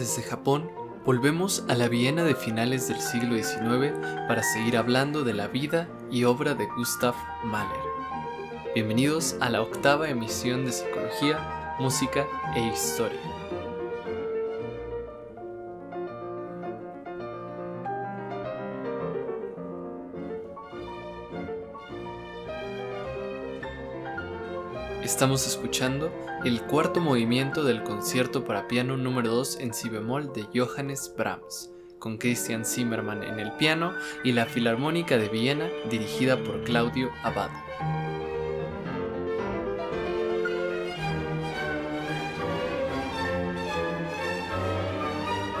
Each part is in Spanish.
desde Japón, volvemos a la Viena de finales del siglo XIX para seguir hablando de la vida y obra de Gustav Mahler. Bienvenidos a la octava emisión de Psicología, Música e Historia. Estamos escuchando el cuarto movimiento del concierto para piano número 2 en si bemol de Johannes Brahms, con Christian Zimmermann en el piano y la Filarmónica de Viena dirigida por Claudio Abad.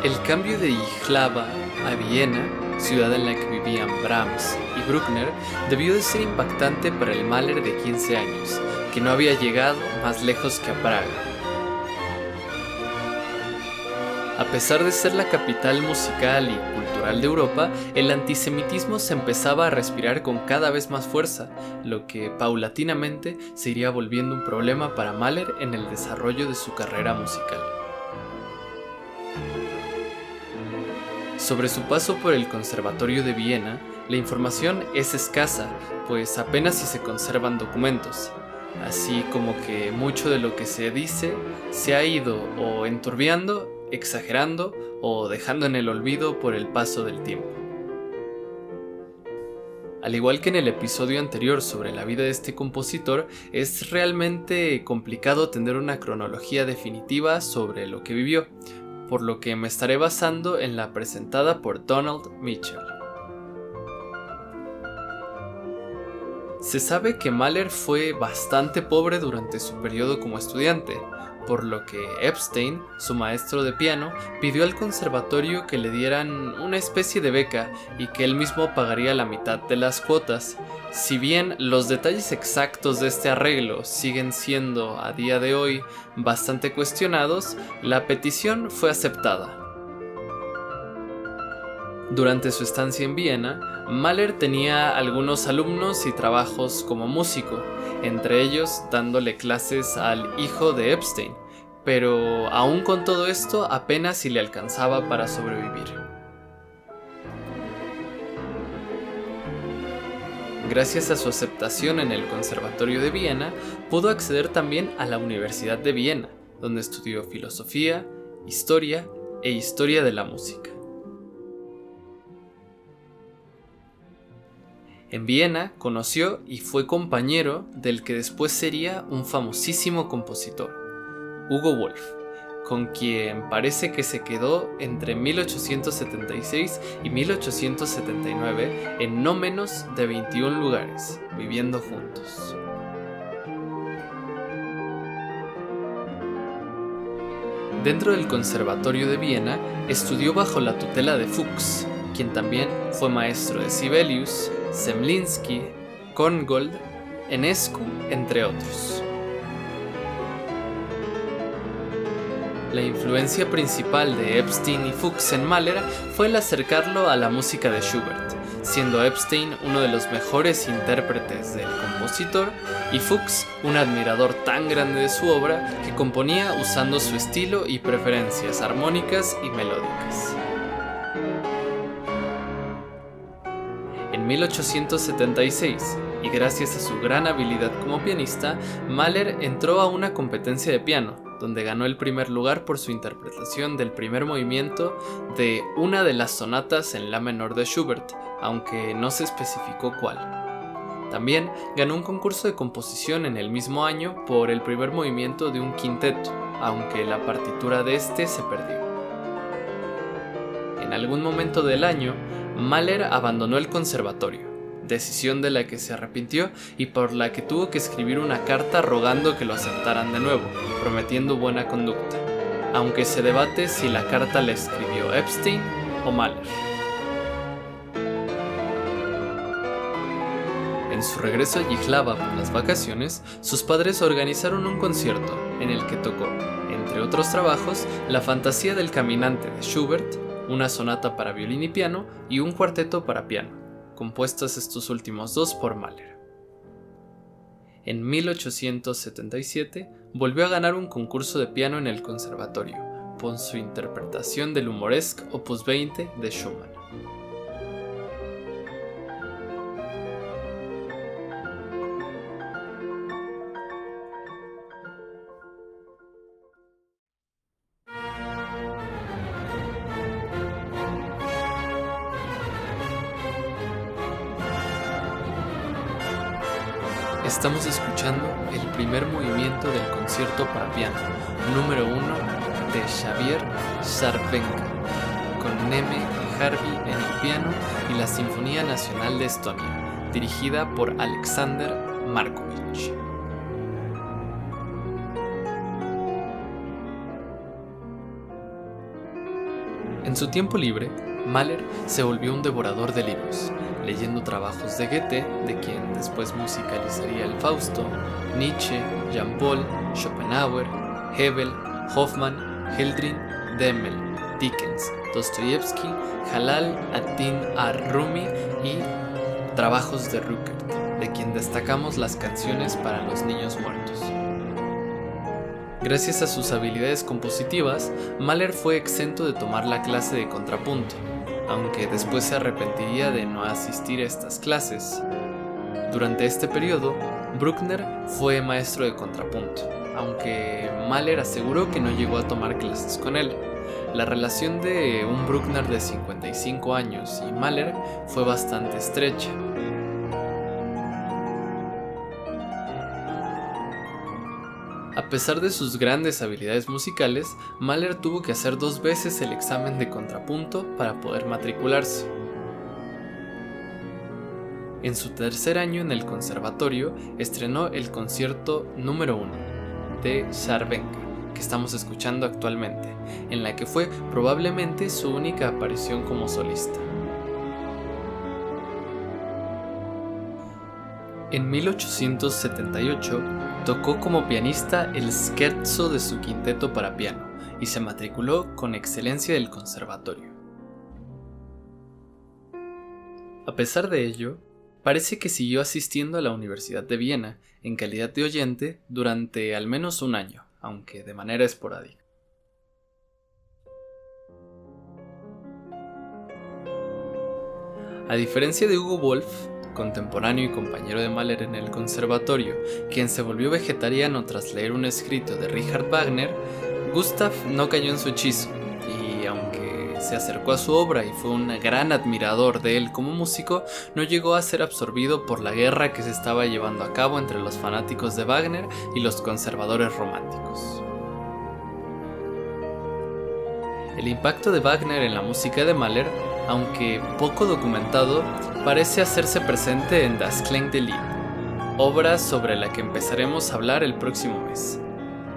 El cambio de Ijlava a Viena, ciudad en la que vivían Brahms y Bruckner, debió de ser impactante para el Mahler de 15 años, que no había llegado más lejos que a Praga. A pesar de ser la capital musical y cultural de Europa, el antisemitismo se empezaba a respirar con cada vez más fuerza, lo que paulatinamente se iría volviendo un problema para Mahler en el desarrollo de su carrera musical. Sobre su paso por el Conservatorio de Viena, la información es escasa, pues apenas si se conservan documentos, así como que mucho de lo que se dice se ha ido o enturbiando, exagerando o dejando en el olvido por el paso del tiempo. Al igual que en el episodio anterior sobre la vida de este compositor, es realmente complicado tener una cronología definitiva sobre lo que vivió, por lo que me estaré basando en la presentada por Donald Mitchell. Se sabe que Mahler fue bastante pobre durante su periodo como estudiante, por lo que Epstein, su maestro de piano, pidió al conservatorio que le dieran una especie de beca y que él mismo pagaría la mitad de las cuotas. Si bien los detalles exactos de este arreglo siguen siendo a día de hoy bastante cuestionados, la petición fue aceptada. Durante su estancia en Viena, Mahler tenía algunos alumnos y trabajos como músico, entre ellos dándole clases al hijo de Epstein, pero aún con todo esto apenas si le alcanzaba para sobrevivir. Gracias a su aceptación en el Conservatorio de Viena, pudo acceder también a la Universidad de Viena, donde estudió filosofía, historia e historia de la música. En Viena conoció y fue compañero del que después sería un famosísimo compositor, Hugo Wolf, con quien parece que se quedó entre 1876 y 1879 en no menos de 21 lugares, viviendo juntos. Dentro del Conservatorio de Viena estudió bajo la tutela de Fuchs, quien también fue maestro de Sibelius, Zemlinsky, Korngold, Enescu, entre otros. La influencia principal de Epstein y Fuchs en Mahler fue el acercarlo a la música de Schubert, siendo Epstein uno de los mejores intérpretes del compositor y Fuchs un admirador tan grande de su obra que componía usando su estilo y preferencias armónicas y melódicas. 1876, y gracias a su gran habilidad como pianista, Mahler entró a una competencia de piano, donde ganó el primer lugar por su interpretación del primer movimiento de una de las sonatas en la menor de Schubert, aunque no se especificó cuál. También ganó un concurso de composición en el mismo año por el primer movimiento de un quinteto, aunque la partitura de este se perdió. En algún momento del año, Mahler abandonó el conservatorio, decisión de la que se arrepintió y por la que tuvo que escribir una carta rogando que lo aceptaran de nuevo, prometiendo buena conducta, aunque se debate si la carta la escribió Epstein o Mahler. En su regreso a Jihlava por las vacaciones, sus padres organizaron un concierto en el que tocó, entre otros trabajos, la fantasía del caminante de Schubert, una sonata para violín y piano y un cuarteto para piano, compuestas estos últimos dos por Mahler. En 1877 volvió a ganar un concurso de piano en el conservatorio, por su interpretación del humoresque Opus 20 de Schumann. Estamos escuchando el primer movimiento del concierto para piano, número 1 de Xavier Sarpenka, con Neme Harvey en el piano y la Sinfonía Nacional de Estonia, dirigida por Alexander Markovich. En su tiempo libre, Mahler se volvió un devorador de libros, leyendo trabajos de Goethe, de quien después musicalizaría el Fausto, Nietzsche, Jean Paul, Schopenhauer, Hebel, Hoffmann, Heldrin, Demmel, Dickens, Dostoyevsky, Halal ad-Din ar-Rumi y trabajos de Ruckert, de quien destacamos las canciones para los niños muertos. Gracias a sus habilidades compositivas, Mahler fue exento de tomar la clase de contrapunto, aunque después se arrepentiría de no asistir a estas clases. Durante este periodo, Bruckner fue maestro de contrapunto, aunque Mahler aseguró que no llegó a tomar clases con él. La relación de un Bruckner de 55 años y Mahler fue bastante estrecha. A pesar de sus grandes habilidades musicales, Mahler tuvo que hacer dos veces el examen de contrapunto para poder matricularse. En su tercer año en el conservatorio estrenó el concierto número 1 de Sarvenka, que estamos escuchando actualmente, en la que fue probablemente su única aparición como solista. En 1878 tocó como pianista el scherzo de su quinteto para piano y se matriculó con excelencia del conservatorio. A pesar de ello, parece que siguió asistiendo a la Universidad de Viena en calidad de oyente durante al menos un año, aunque de manera esporádica. A diferencia de Hugo Wolf, contemporáneo y compañero de Mahler en el conservatorio, quien se volvió vegetariano tras leer un escrito de Richard Wagner, Gustav no cayó en su hechizo, y aunque se acercó a su obra y fue un gran admirador de él como músico, no llegó a ser absorbido por la guerra que se estaba llevando a cabo entre los fanáticos de Wagner y los conservadores románticos. El impacto de Wagner en la música de Mahler, aunque poco documentado, parece hacerse presente en Das Klang de Lied, obra sobre la que empezaremos a hablar el próximo mes,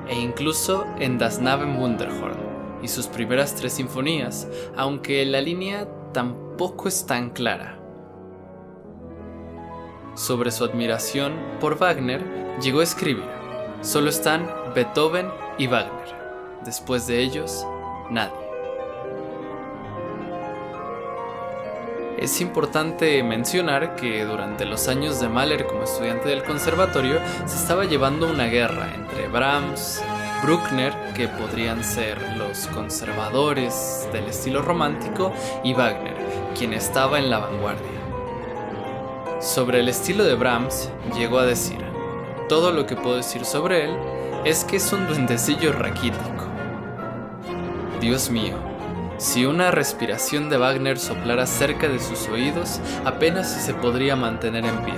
e incluso en Das Naven Wunderhorn y sus primeras tres sinfonías, aunque la línea tampoco es tan clara. Sobre su admiración por Wagner, llegó a escribir, solo están Beethoven y Wagner, después de ellos, nadie. Es importante mencionar que durante los años de Mahler como estudiante del conservatorio se estaba llevando una guerra entre Brahms, Bruckner, que podrían ser los conservadores del estilo romántico, y Wagner, quien estaba en la vanguardia. Sobre el estilo de Brahms, llegó a decir, todo lo que puedo decir sobre él es que es un duendecillo raquítico. Dios mío, si una respiración de Wagner soplara cerca de sus oídos, apenas se podría mantener en pie,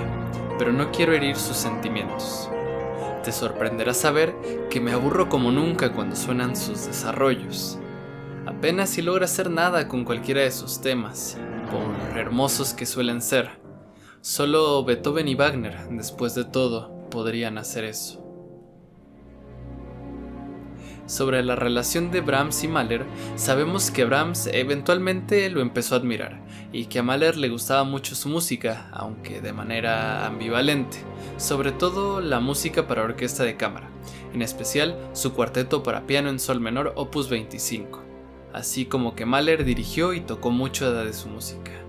pero no quiero herir sus sentimientos. Te sorprenderá saber que me aburro como nunca cuando suenan sus desarrollos. Apenas si logra hacer nada con cualquiera de sus temas, por hermosos que suelen ser. Solo Beethoven y Wagner, después de todo, podrían hacer eso. Sobre la relación de Brahms y Mahler, sabemos que Brahms eventualmente lo empezó a admirar y que a Mahler le gustaba mucho su música, aunque de manera ambivalente, sobre todo la música para orquesta de cámara, en especial su cuarteto para piano en sol menor opus 25, así como que Mahler dirigió y tocó mucho de su música.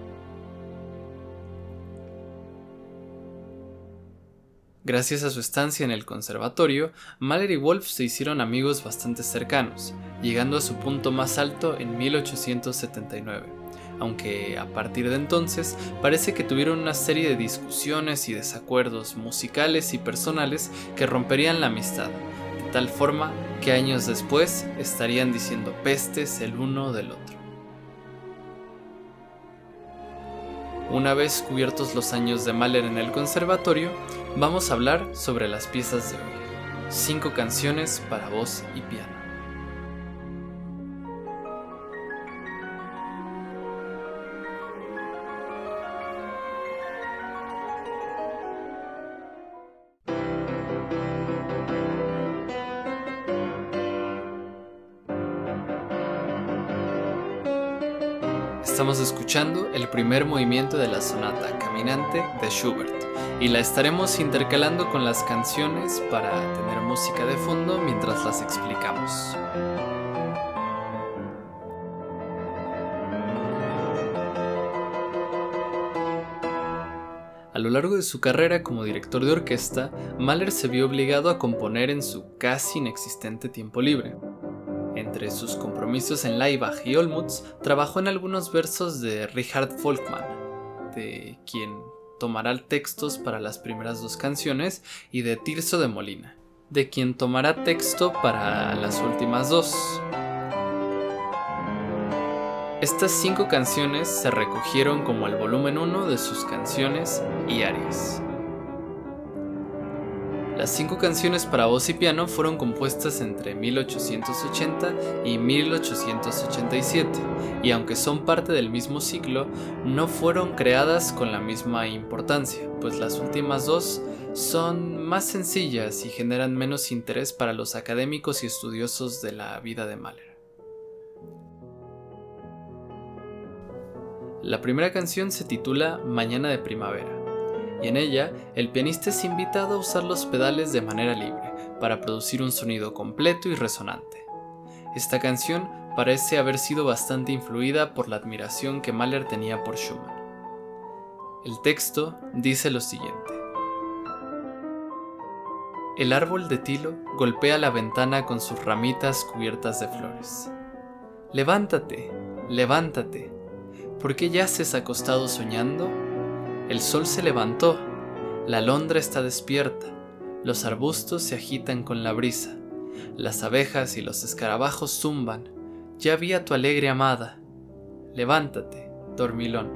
Gracias a su estancia en el conservatorio, Mahler y Wolf se hicieron amigos bastante cercanos, llegando a su punto más alto en 1879, aunque a partir de entonces parece que tuvieron una serie de discusiones y desacuerdos musicales y personales que romperían la amistad, de tal forma que años después estarían diciendo pestes el uno del otro. Una vez cubiertos los años de Mahler en el conservatorio, vamos a hablar sobre las piezas de hoy. Cinco canciones para voz y piano. Estamos escuchando el primer movimiento de la sonata Caminante de Schubert y la estaremos intercalando con las canciones para tener música de fondo mientras las explicamos. A lo largo de su carrera como director de orquesta, Mahler se vio obligado a componer en su casi inexistente tiempo libre. Entre sus compromisos en Laibach y Olmutz, trabajó en algunos versos de Richard Volkmann, de quien tomará textos para las primeras dos canciones, y de Tirso de Molina, de quien tomará texto para las últimas dos. Estas cinco canciones se recogieron como el volumen 1 de sus canciones y arias. Las cinco canciones para voz y piano fueron compuestas entre 1880 y 1887, y aunque son parte del mismo ciclo, no fueron creadas con la misma importancia, pues las últimas dos son más sencillas y generan menos interés para los académicos y estudiosos de la vida de Mahler. La primera canción se titula Mañana de Primavera y en ella el pianista es invitado a usar los pedales de manera libre para producir un sonido completo y resonante. Esta canción parece haber sido bastante influida por la admiración que Mahler tenía por Schumann. El texto dice lo siguiente. El árbol de tilo golpea la ventana con sus ramitas cubiertas de flores. Levántate, levántate. ¿Por qué yaces acostado soñando? El sol se levantó, la alondra está despierta, los arbustos se agitan con la brisa, las abejas y los escarabajos zumban, ya vi a tu alegre amada. Levántate, dormilón.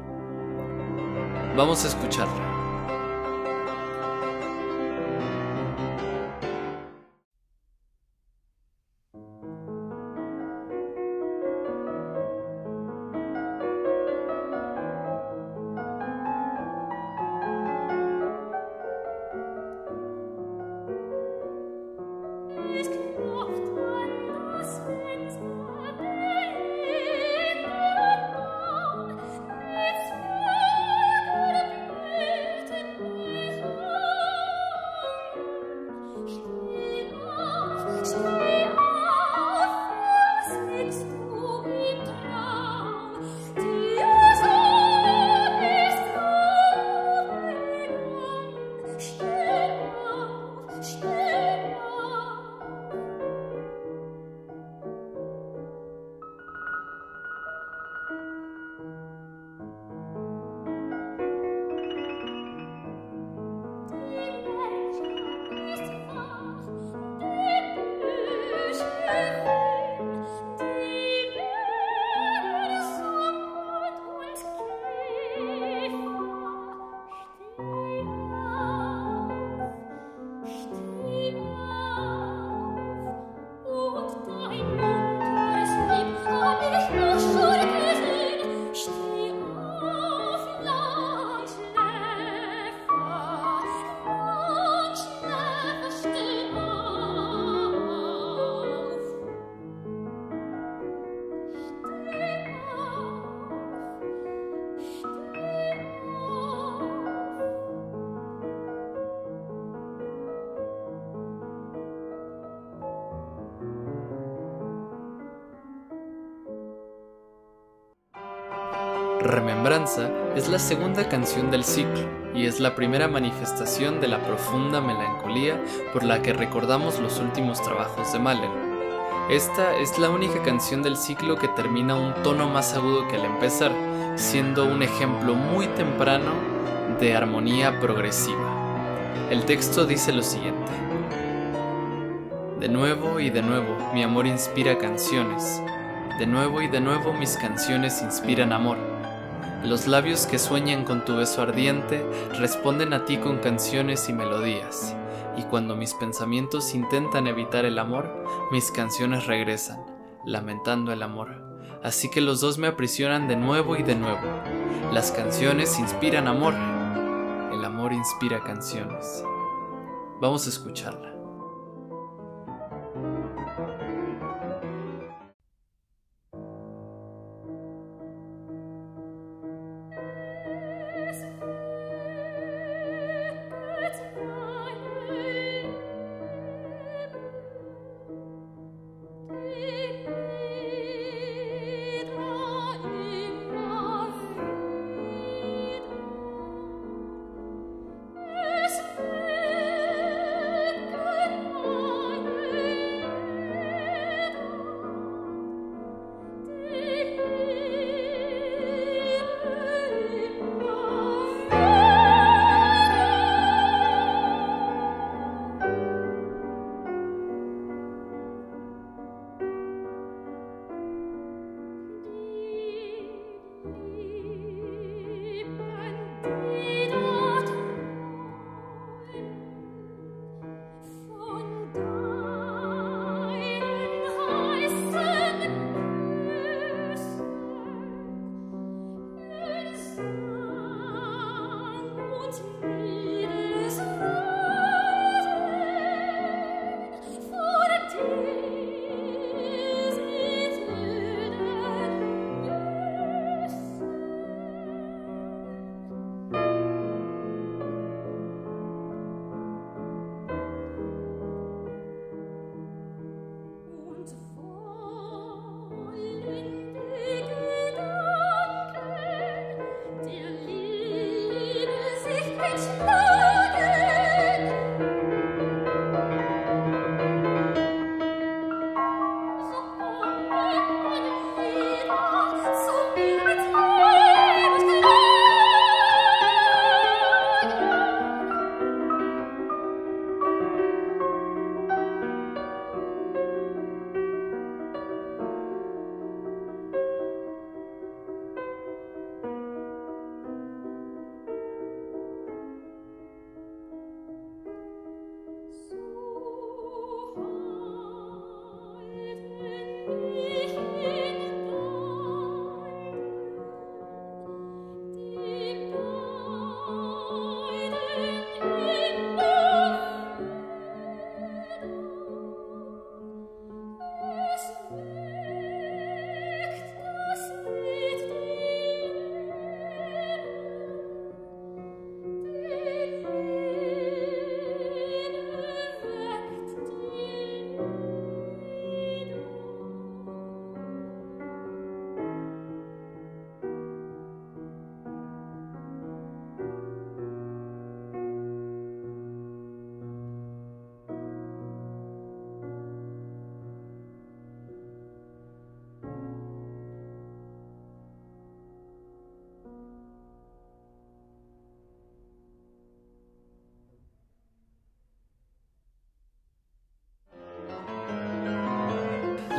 Vamos a escucharla. Remembranza es la segunda canción del ciclo y es la primera manifestación de la profunda melancolía por la que recordamos los últimos trabajos de Mahler. Esta es la única canción del ciclo que termina un tono más agudo que al empezar, siendo un ejemplo muy temprano de armonía progresiva. El texto dice lo siguiente. De nuevo y de nuevo mi amor inspira canciones. De nuevo y de nuevo mis canciones inspiran amor. Los labios que sueñan con tu beso ardiente responden a ti con canciones y melodías. Y cuando mis pensamientos intentan evitar el amor, mis canciones regresan, lamentando el amor. Así que los dos me aprisionan de nuevo y de nuevo. Las canciones inspiran amor. El amor inspira canciones. Vamos a escucharla.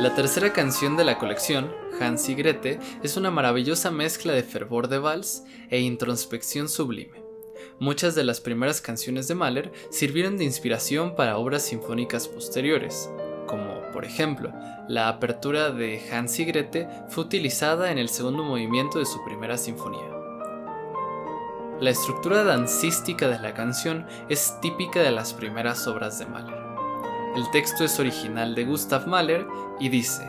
La tercera canción de la colección, Hans y Grete, es una maravillosa mezcla de fervor de vals e introspección sublime. Muchas de las primeras canciones de Mahler sirvieron de inspiración para obras sinfónicas posteriores, como por ejemplo, la apertura de Hans y Grete fue utilizada en el segundo movimiento de su primera sinfonía. La estructura dancística de la canción es típica de las primeras obras de Mahler. El texto es original de Gustav Mahler y dice,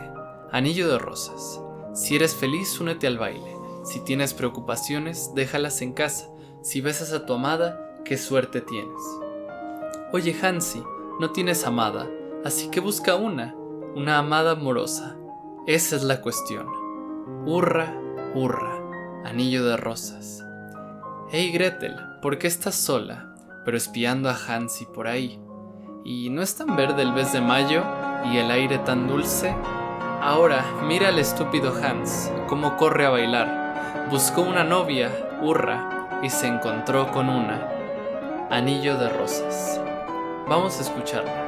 Anillo de rosas, si eres feliz únete al baile, si tienes preocupaciones déjalas en casa, si besas a tu amada, qué suerte tienes. Oye Hansi, no tienes amada, así que busca una, una amada amorosa. Esa es la cuestión. Hurra, hurra, anillo de rosas. Hey Gretel, ¿por qué estás sola, pero espiando a Hansi por ahí? Y no es tan verde el mes de mayo y el aire tan dulce. Ahora, mira al estúpido Hans, cómo corre a bailar. Buscó una novia, hurra, y se encontró con una. Anillo de rosas. Vamos a escucharla.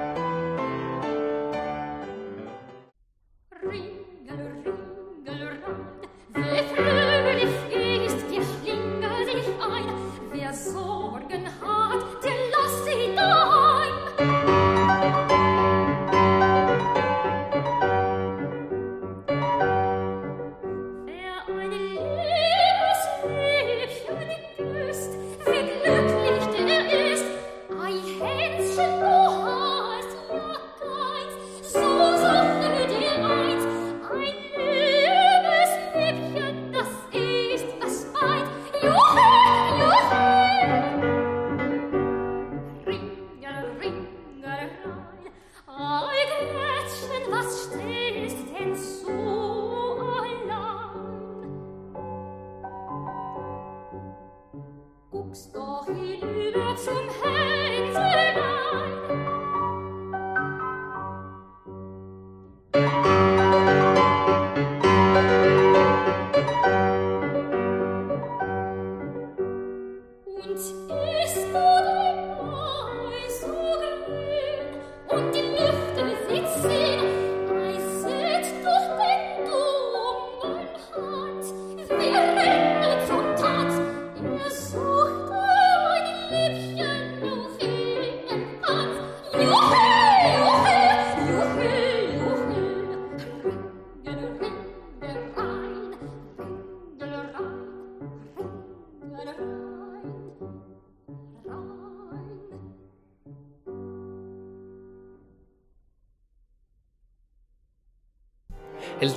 kommst doch hinüber zum Herrn.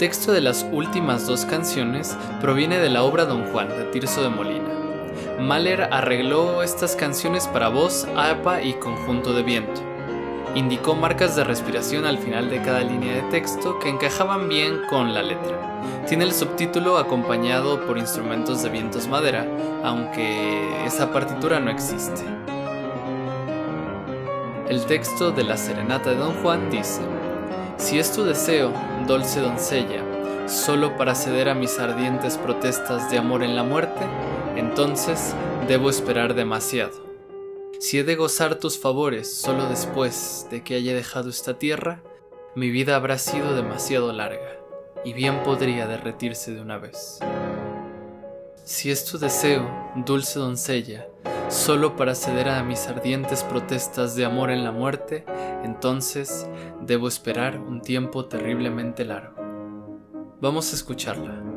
Texto de las últimas dos canciones proviene de la obra Don Juan de Tirso de Molina. Mahler arregló estas canciones para voz, arpa y conjunto de viento. Indicó marcas de respiración al final de cada línea de texto que encajaban bien con la letra. Tiene el subtítulo acompañado por instrumentos de vientos madera, aunque esa partitura no existe. El texto de la serenata de Don Juan dice, si es tu deseo, dulce doncella, solo para ceder a mis ardientes protestas de amor en la muerte, entonces debo esperar demasiado. Si he de gozar tus favores solo después de que haya dejado esta tierra, mi vida habrá sido demasiado larga, y bien podría derretirse de una vez. Si es tu deseo, dulce doncella, solo para ceder a mis ardientes protestas de amor en la muerte, entonces debo esperar un tiempo terriblemente largo. Vamos a escucharla.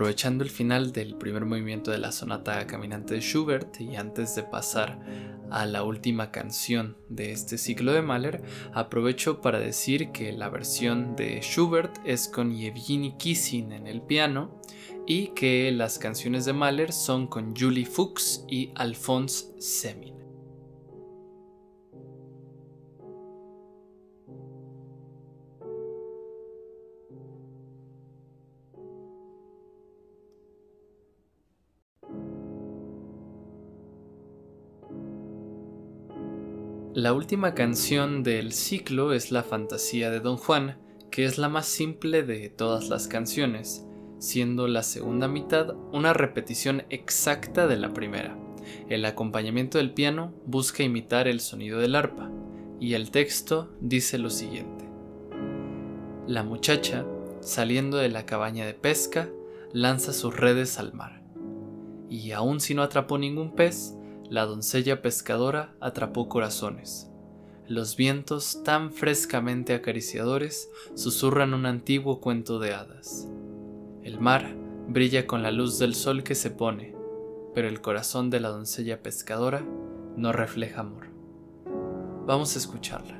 Aprovechando el final del primer movimiento de la sonata caminante de Schubert y antes de pasar a la última canción de este ciclo de Mahler, aprovecho para decir que la versión de Schubert es con Yevgeny Kissin en el piano y que las canciones de Mahler son con Julie Fuchs y Alphonse Semin. La última canción del ciclo es la Fantasía de Don Juan, que es la más simple de todas las canciones, siendo la segunda mitad una repetición exacta de la primera. El acompañamiento del piano busca imitar el sonido del arpa, y el texto dice lo siguiente. La muchacha, saliendo de la cabaña de pesca, lanza sus redes al mar, y aun si no atrapó ningún pez, la doncella pescadora atrapó corazones. Los vientos tan frescamente acariciadores susurran un antiguo cuento de hadas. El mar brilla con la luz del sol que se pone, pero el corazón de la doncella pescadora no refleja amor. Vamos a escucharla.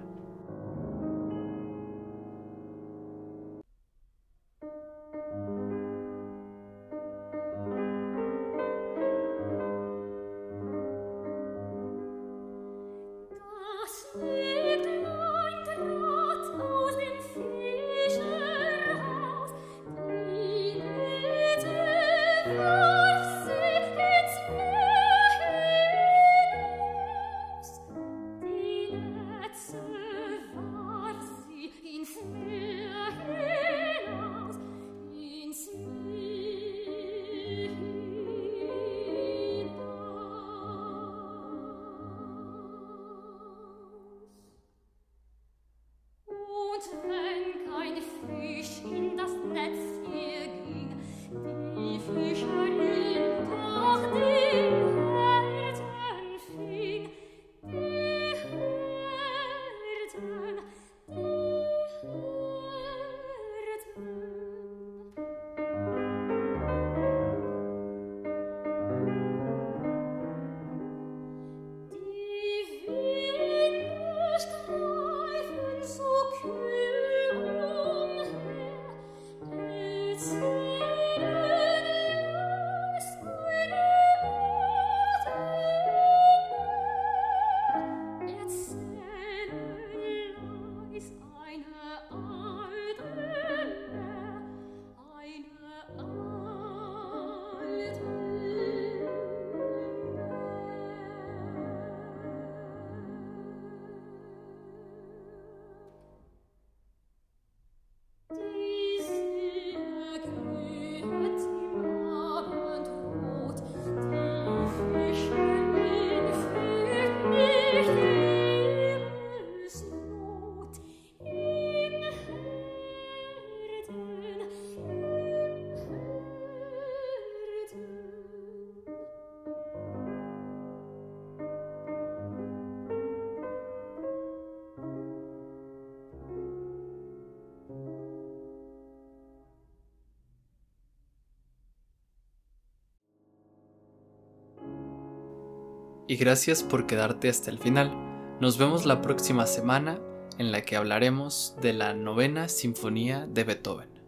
Y gracias por quedarte hasta el final. Nos vemos la próxima semana en la que hablaremos de la novena sinfonía de Beethoven.